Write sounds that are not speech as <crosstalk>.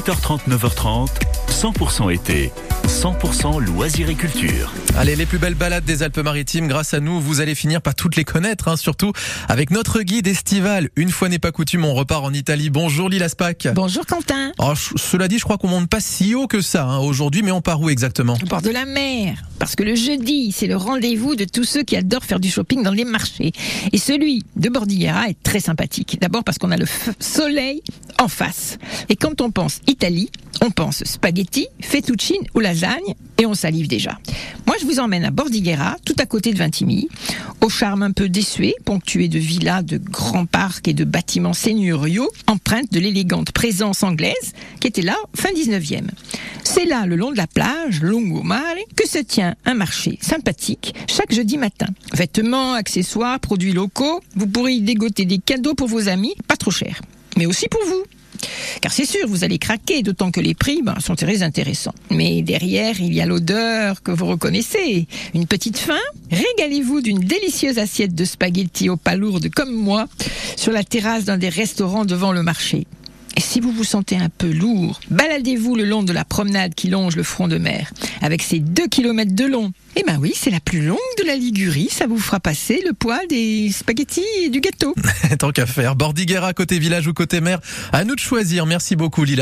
8h30, 9h30, 100% été, 100% loisirs et culture. Allez, les plus belles balades des Alpes-Maritimes, grâce à nous, vous allez finir par toutes les connaître, hein, surtout avec notre guide estival. Une fois n'est pas coutume, on repart en Italie. Bonjour Lila Spac. Bonjour Quentin. Oh, cela dit, je crois qu'on monte pas si haut que ça hein, aujourd'hui, mais on part où exactement? Au bord de la mer. Parce que le jeudi, c'est le rendez-vous de tous ceux qui adorent faire du shopping dans les marchés. Et celui de Bordighera est très sympathique. D'abord parce qu'on a le soleil en face. Et quand on pense Italie, on pense spaghetti, fettuccine ou lasagne, et on salive déjà. Moi, je vous emmène à Bordighera, tout à côté de Vintimille, au charme un peu désuet, ponctué de villas, de grands parcs et de bâtiments seigneuriaux, empreintes de l'élégante présence anglaise qui était là fin 19e. C'est là, le long de la plage, Lungomare, que se tient un marché sympathique chaque jeudi matin. Vêtements, accessoires, produits locaux, vous pourrez y dégoter des cadeaux pour vos amis, pas trop cher. Mais aussi pour vous. Car c'est sûr, vous allez craquer, d'autant que les prix ben, sont très intéressants. Mais derrière, il y a l'odeur que vous reconnaissez. Une petite faim? Régalez-vous d'une délicieuse assiette de spaghettis aux palourdes comme moi, sur la terrasse d'un des restaurants devant le marché. Et si vous vous sentez un peu lourd, baladez-vous le long de la promenade qui longe le front de mer, avec ses deux kilomètres de long. Eh ben oui, c'est la plus longue de la Ligurie, ça vous fera passer le poids des spaghettis et du gâteau. <laughs> Tant qu'à faire. Bordighera côté village ou côté mer, à nous de choisir. Merci beaucoup Lila.